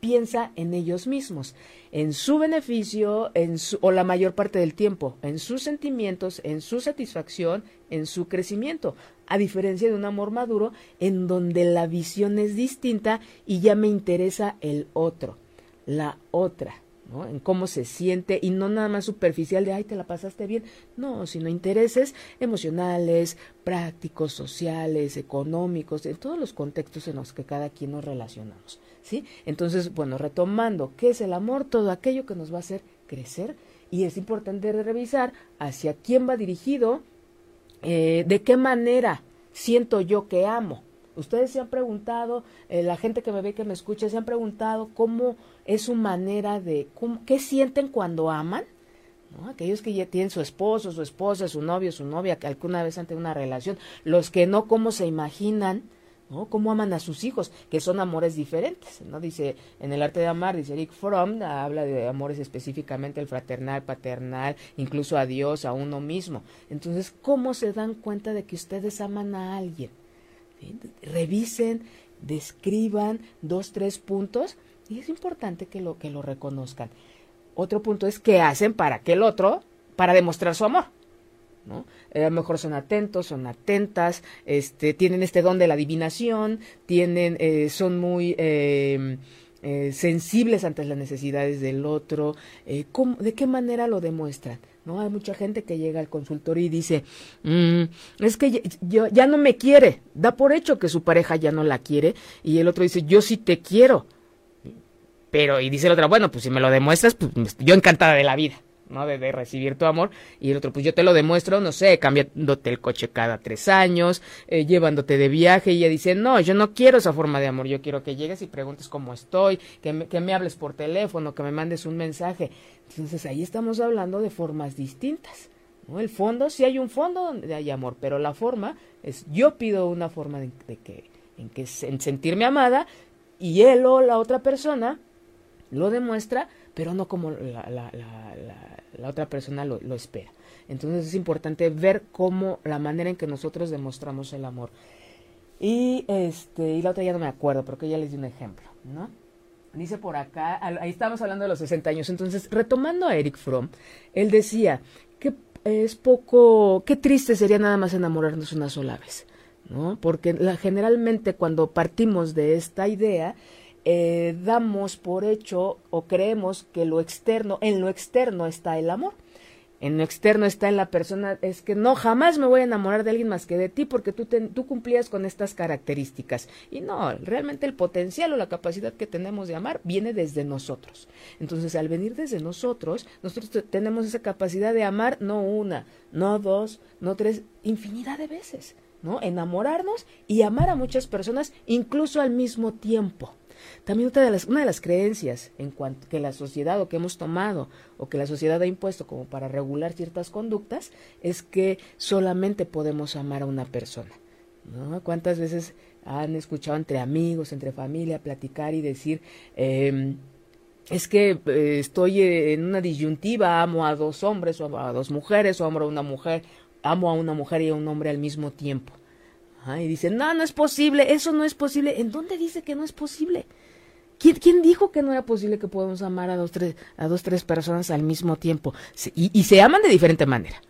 piensa en ellos mismos, en su beneficio, en su, o la mayor parte del tiempo, en sus sentimientos, en su satisfacción, en su crecimiento, a diferencia de un amor maduro en donde la visión es distinta y ya me interesa el otro, la otra. ¿no? en cómo se siente y no nada más superficial de ay te la pasaste bien no sino intereses emocionales prácticos sociales económicos en todos los contextos en los que cada quien nos relacionamos ¿sí? Entonces, bueno, retomando, ¿qué es el amor? Todo aquello que nos va a hacer crecer y es importante revisar hacia quién va dirigido, eh, de qué manera siento yo que amo. Ustedes se han preguntado, eh, la gente que me ve, que me escucha, se han preguntado cómo es su manera de, qué sienten cuando aman. Aquellos que ya tienen su esposo, su esposa, su novio, su novia, que alguna vez han tenido una relación, los que no, cómo se imaginan Cómo aman a sus hijos, que son amores diferentes, ¿no? Dice, en el arte de amar, dice Eric Fromm, habla de amores específicamente el fraternal, paternal, incluso a Dios, a uno mismo. Entonces, ¿cómo se dan cuenta de que ustedes aman a alguien? Revisen, describan dos, tres puntos y es importante que lo, que lo reconozcan. Otro punto es qué hacen para que el otro, para demostrar su amor. ¿No? Eh, a lo mejor son atentos, son atentas, este, tienen este don de la adivinación, tienen, eh, son muy em, eh, sensibles ante las necesidades del otro, ¿de qué manera lo demuestran? ¿No? Hay mucha gente que llega al consultorio y dice, mm, es que yo, ya no me quiere, da por hecho que su pareja ya no la quiere, y el otro dice, yo sí te quiero. Pero, y dice el otro, bueno, pues si me lo demuestras, pues yo encantada de la vida. ¿No? De, recibir tu amor. Y el otro, pues yo te lo demuestro, no sé, cambiándote el coche cada tres años, eh, llevándote de viaje. Y ella dice, no, yo no quiero esa forma de amor. Yo quiero que llegues y preguntes cómo estoy, que me, que me hables por teléfono, que me mandes un mensaje. Entonces ahí estamos hablando de formas distintas. ¿no? El fondo, sí hay un fondo donde hay amor, pero la forma es, yo pido una forma de, que, en que en sentirme amada y él o la otra persona lo demuestra, pero no como la otra persona lo, espera. Entonces es importante ver cómo la manera en que nosotros demostramos el amor. Y este, y la otra ya no me acuerdo, pero que ya les di un ejemplo, ¿no? Dice por acá, ahí estamos hablando de los 60 años. Entonces, retomando a Eric Fromm, él decía que es poco, qué triste sería nada más enamorarnos una sola vez, ¿no? Porque la, generalmente cuando partimos de esta idea, eh, damos por hecho o creemos que lo externo, en lo externo está el amor. En lo externo está en la persona, es que no, jamás me voy a enamorar de alguien más que de ti porque tú, tú cumplías con estas características. Y no, realmente el potencial o la capacidad que tenemos de amar viene desde nosotros. Entonces, al venir desde nosotros, nosotros tenemos esa capacidad de amar no una, no dos, no tres, infinidad de veces, ¿no? Enamorarnos y amar a muchas personas incluso al mismo tiempo. También otra de las, una de las creencias en cuanto que la sociedad o que hemos tomado o que la sociedad ha impuesto como para regular ciertas conductas es que solamente podemos amar a una persona. ¿no? ¿Cuántas veces han escuchado entre amigos, entre familia, platicar y decir, eh, es que eh, estoy en una disyuntiva, amo a dos hombres o a dos mujeres o amo a una mujer, amo a una mujer y a un hombre al mismo tiempo? y dicen, no, no es posible, eso no es posible. ¿En dónde dice que no es posible? ¿Quién, ¿Quién, dijo que no era posible que podamos amar a dos, tres, a dos, tres personas al mismo tiempo? y, y, se aman de diferente manera.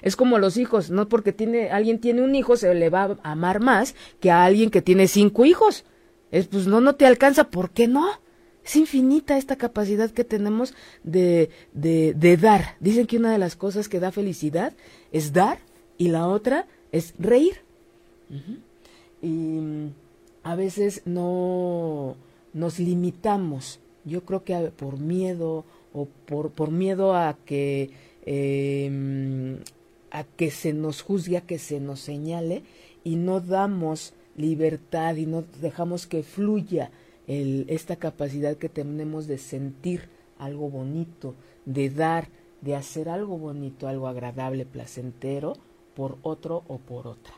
Es como los hijos, no porque tiene, alguien tiene un hijo se le va a amar más que a alguien que tiene cinco hijos. Es, pues no, no te alcanza, ¿por qué no? Es infinita esta capacidad que tenemos de, de, de dar. Dicen que una de las cosas que da felicidad es dar y la otra es reír. Y mm, a veces no nos limitamos. Yo creo que por miedo o por, por miedo a que em, a que se nos juzgue, a que se nos señale y no damos libertad y no dejamos que fluya el, esta capacidad que tenemos de sentir algo bonito, de dar de hacer algo bonito, algo agradable, placentero por otro o por otra.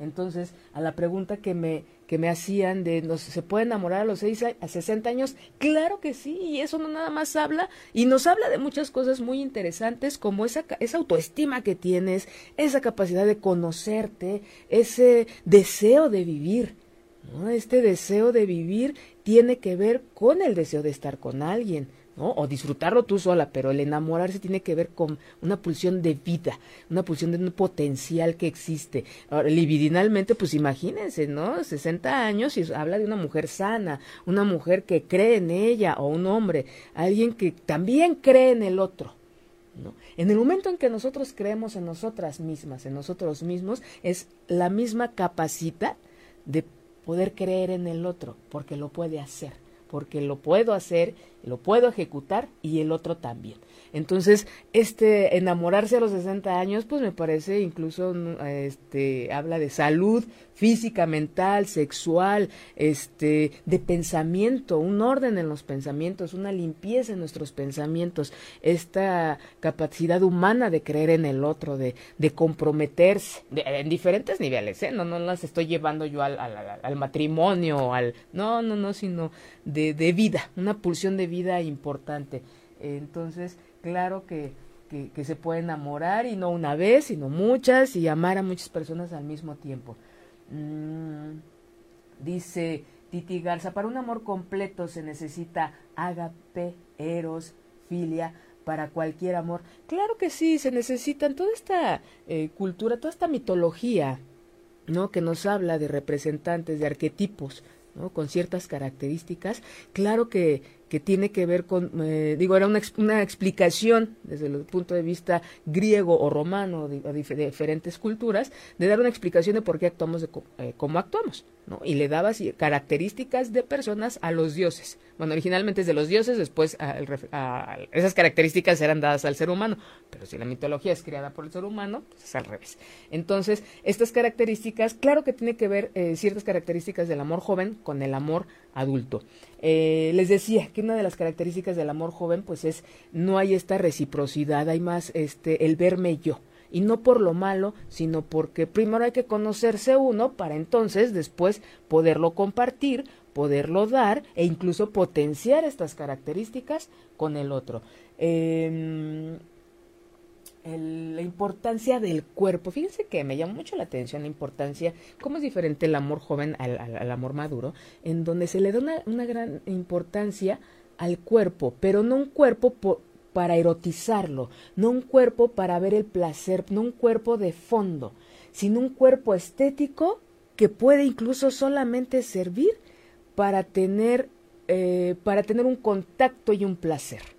Entonces, a la pregunta que me, que me hacían de ¿nos, ¿se puede enamorar a los 6 a 60 años? Claro que sí, y eso no nada más habla, y nos habla de muchas cosas muy interesantes como esa, esa autoestima que tienes, esa capacidad de conocerte, ese deseo de vivir. Este deseo de vivir tiene que ver con el deseo de estar con alguien, ¿no? O disfrutarlo tú sola, pero el enamorarse tiene que ver con una pulsión de vida, una pulsión de un potencial que existe. Ahora, libidinalmente, pues imagínense, ¿no? 60 años y habla de una mujer sana, una mujer que cree en ella, o un hombre, alguien que también cree en el otro. ¿No? En el momento en que nosotros creemos en nosotras mismas, en nosotros mismos, es la misma capacidad de poder creer en el otro, porque lo puede hacer, porque lo puedo hacer lo puedo ejecutar y el otro también. Entonces, este enamorarse a los 60 años, pues me parece incluso este habla de salud física, mental, sexual, este de pensamiento, un orden en los pensamientos, una limpieza en nuestros pensamientos, esta capacidad humana de creer en el otro, de, de comprometerse en diferentes niveles, ¿eh? No no las estoy llevando yo al, al, al matrimonio, al no, no, no, sino de, de vida, una pulsión de vida vida importante. Entonces, claro que, que, se puede enamorar y no una vez, sino muchas y amar a muchas personas al mismo tiempo. Mm, dice Titi Garza, para un amor completo se necesita agape, eros, filia, para cualquier amor. Claro que sí, se necesitan toda esta eh, cultura, toda esta mitología, ¿no? Que nos habla de representantes, de arquetipos, ¿no? Con ciertas características. Claro que que tiene que ver con, eh, digo, era una, una, explicación desde el punto de vista griego o romano de, diferentes culturas, de dar una explicación de por qué actuamos de eh, cómo actuamos, ¿no? Y le daba características de personas a los dioses. Bueno, originalmente es de los dioses, después esas características eran dadas al ser humano, pero si la mitología es creada por el ser humano, pues es al revés. Entonces, estas características, claro que tiene que ver eh, ciertas características del amor joven con el amor adulto. Eh, les decía que una de las características del amor joven pues es no hay esta reciprocidad, hay más este el verme yo y no por lo malo, sino porque primero hay que conocerse uno para entonces después poderlo compartir, poderlo dar e incluso potenciar estas características con el otro. Eh, la importancia del cuerpo. Fíjense que me llama mucho la atención la importancia, cómo es diferente el amor joven al, amor maduro, en donde se le da una, gran importancia al cuerpo, pero no un cuerpo para erotizarlo, no un cuerpo para ver el placer, no un cuerpo de fondo, sino un cuerpo estético que puede incluso solamente servir para tener, eh, para tener un contacto y un placer.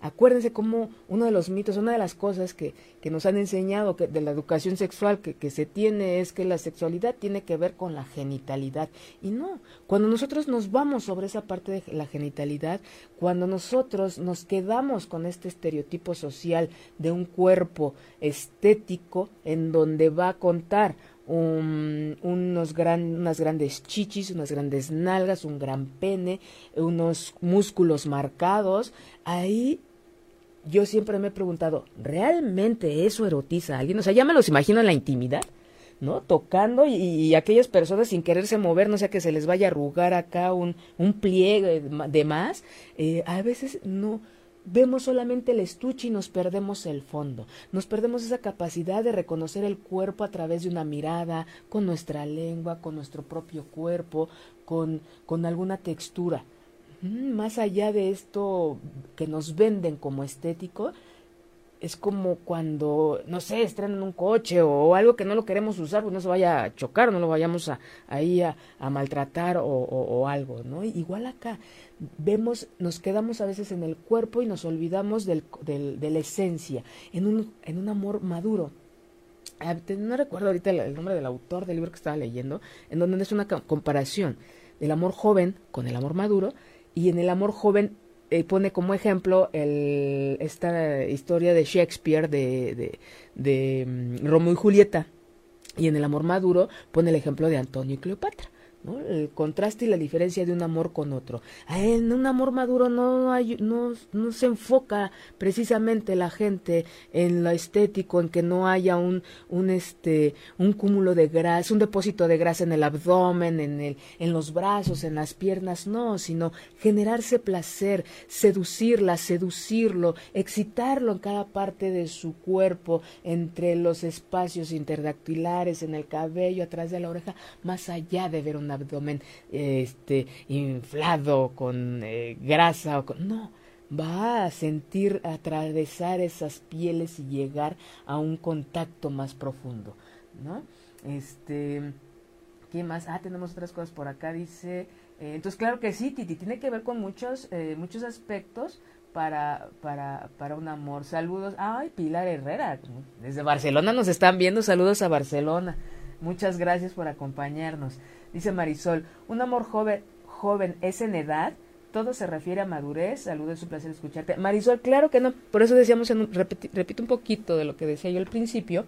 Acuérdense cómo uno de los mitos, una de las cosas que, que nos han enseñado que de la educación sexual que, que, se tiene es que la sexualidad tiene que ver con la genitalidad. Y no, cuando nosotros nos vamos sobre esa parte de la genitalidad, cuando nosotros nos quedamos con este estereotipo social de un cuerpo estético en donde va a contar unos unas grandes chichis, unas grandes nalgas, un gran pene, unos músculos marcados. Ahí yo siempre me he preguntado, ¿realmente eso erotiza a alguien? O sea, ya me los imagino en la intimidad, ¿no? Tocando y, aquellas personas sin quererse mover, no sea que se les vaya a arrugar acá un, un pliegue de más, eh, a veces no, vemos solamente el estuche y nos perdemos el fondo. Nos perdemos esa capacidad de reconocer el cuerpo a través de una mirada, con nuestra lengua, con nuestro propio cuerpo, con, con alguna textura. Mm, más allá de esto que nos venden como estético, es como cuando, no sé, estrenan un coche o, algo que no lo queremos usar, pues no se vaya a chocar, no lo vayamos a, ahí a, maltratar o, algo, ¿no? Igual acá, vemos, nos quedamos a veces en el cuerpo y nos olvidamos del, del, de la esencia, en un, en un amor maduro. Ah, no recuerdo ahorita el, nombre del autor del libro que estaba leyendo, en donde es una comparación del amor joven con el amor maduro, y en el amor joven eh, pone como ejemplo el, esta historia de Shakespeare de, de, de mm, Romeo y Julieta, y en el amor maduro pone el ejemplo de Antonio y Cleopatra. El contraste y la diferencia de un amor con otro. En un amor maduro no, hay, no, no se enfoca precisamente la gente en lo estético, en que no haya un, un, este, un cúmulo de grasa, un depósito de grasa en el abdomen, en, el, en los brazos, en las piernas, no, sino generarse placer, seducirla, seducirlo, excitarlo en cada parte de su cuerpo, entre los espacios interdactilares, en el cabello, atrás de la oreja, más allá de ver una abdomen este, inflado con eh, grasa o con... No, va a sentir atravesar esas pieles y llegar a un contacto más profundo, ¿no? Este, ¿qué más? Ah, tenemos otras cosas por acá, dice... Eh, entonces, claro que sí, Titi, tiene que ver con muchos, eh, muchos aspectos para, para, para un amor. Saludos. Ay, Pilar Herrera, desde Barcelona nos están viendo. Saludos a Barcelona. Muchas gracias por acompañarnos. Dice Marisol, un amor joven, joven es en edad, todo se refiere a madurez. Saludos, es un placer escucharte. Marisol, claro que no. Por eso decíamos, en repito un poquito de lo que decía yo al principio,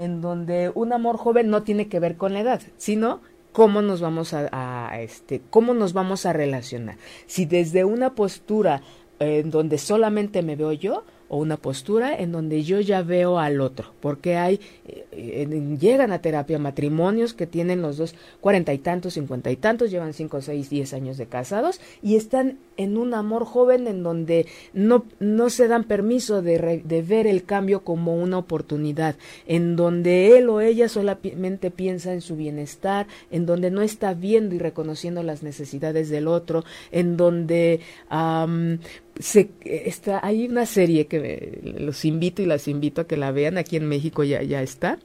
en donde un amor joven no tiene que ver con la edad, sino cómo nos vamos a, a, este cómo nos vamos a relacionar si desde una postura en donde solamente me veo yo o una postura en donde yo ya veo al otro, porque hay, eh, llegan a terapia matrimonios que tienen los dos cuarenta y tantos, cincuenta y tantos, llevan cinco, seis, diez años de casados y están en un amor joven en donde no, no se dan permiso de, de ver el cambio como una oportunidad, en donde él o ella solamente piensa en su bienestar, en donde no está viendo y reconociendo las necesidades del otro, en donde se, está, hay una serie que los invito y las invito a que la vean, aquí en México ya, ya está.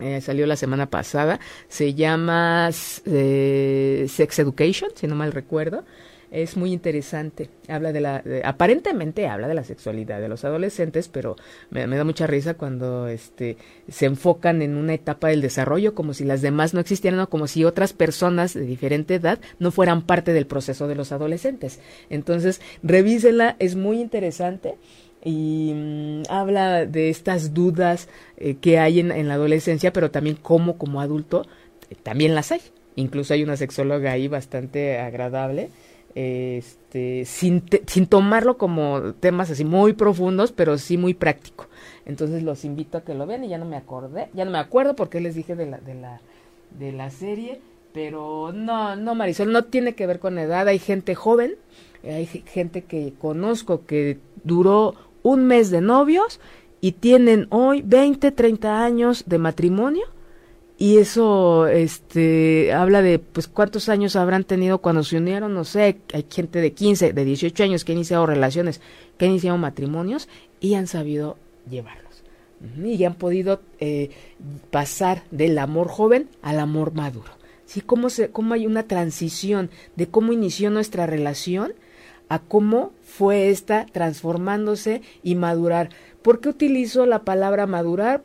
Eh, salió la semana pasada, se llama eh, Sex Education, si no mal recuerdo, es muy interesante. Habla de la, aparentemente habla de la sexualidad de los adolescentes, pero me, da mucha risa cuando este se enfocan en una etapa del desarrollo como si las demás no existieran o como si otras personas de diferente edad no fueran parte del proceso de los adolescentes. Entonces, revísenla, es muy interesante y mm, habla de estas dudas eh, que hay en, en, la adolescencia, pero también cómo como adulto eh, también las hay. Incluso hay una sexóloga ahí bastante agradable este, sin, sin tomarlo como temas así muy profundos, pero sí muy práctico. Entonces los invito a que lo vean y ya no me acordé, ya no me acuerdo porque les dije de la, de la, de la serie, pero no, no Marisol, no tiene que ver con edad, hay gente joven, hay gente que conozco que duró un mes de novios y tienen hoy 20, 30 años de matrimonio y eso este habla de pues cuántos años habrán tenido cuando se unieron, no sé, hay gente de 15, de 18 años que ha iniciado relaciones, que ha iniciado matrimonios y han sabido llevarlos. Y han podido eh, pasar del amor joven al amor maduro. ¿Sí? ¿Cómo, se, ¿Cómo hay una transición de cómo inició nuestra relación a cómo fue esta transformándose y madurar? ¿Por qué utilizo la palabra madurar?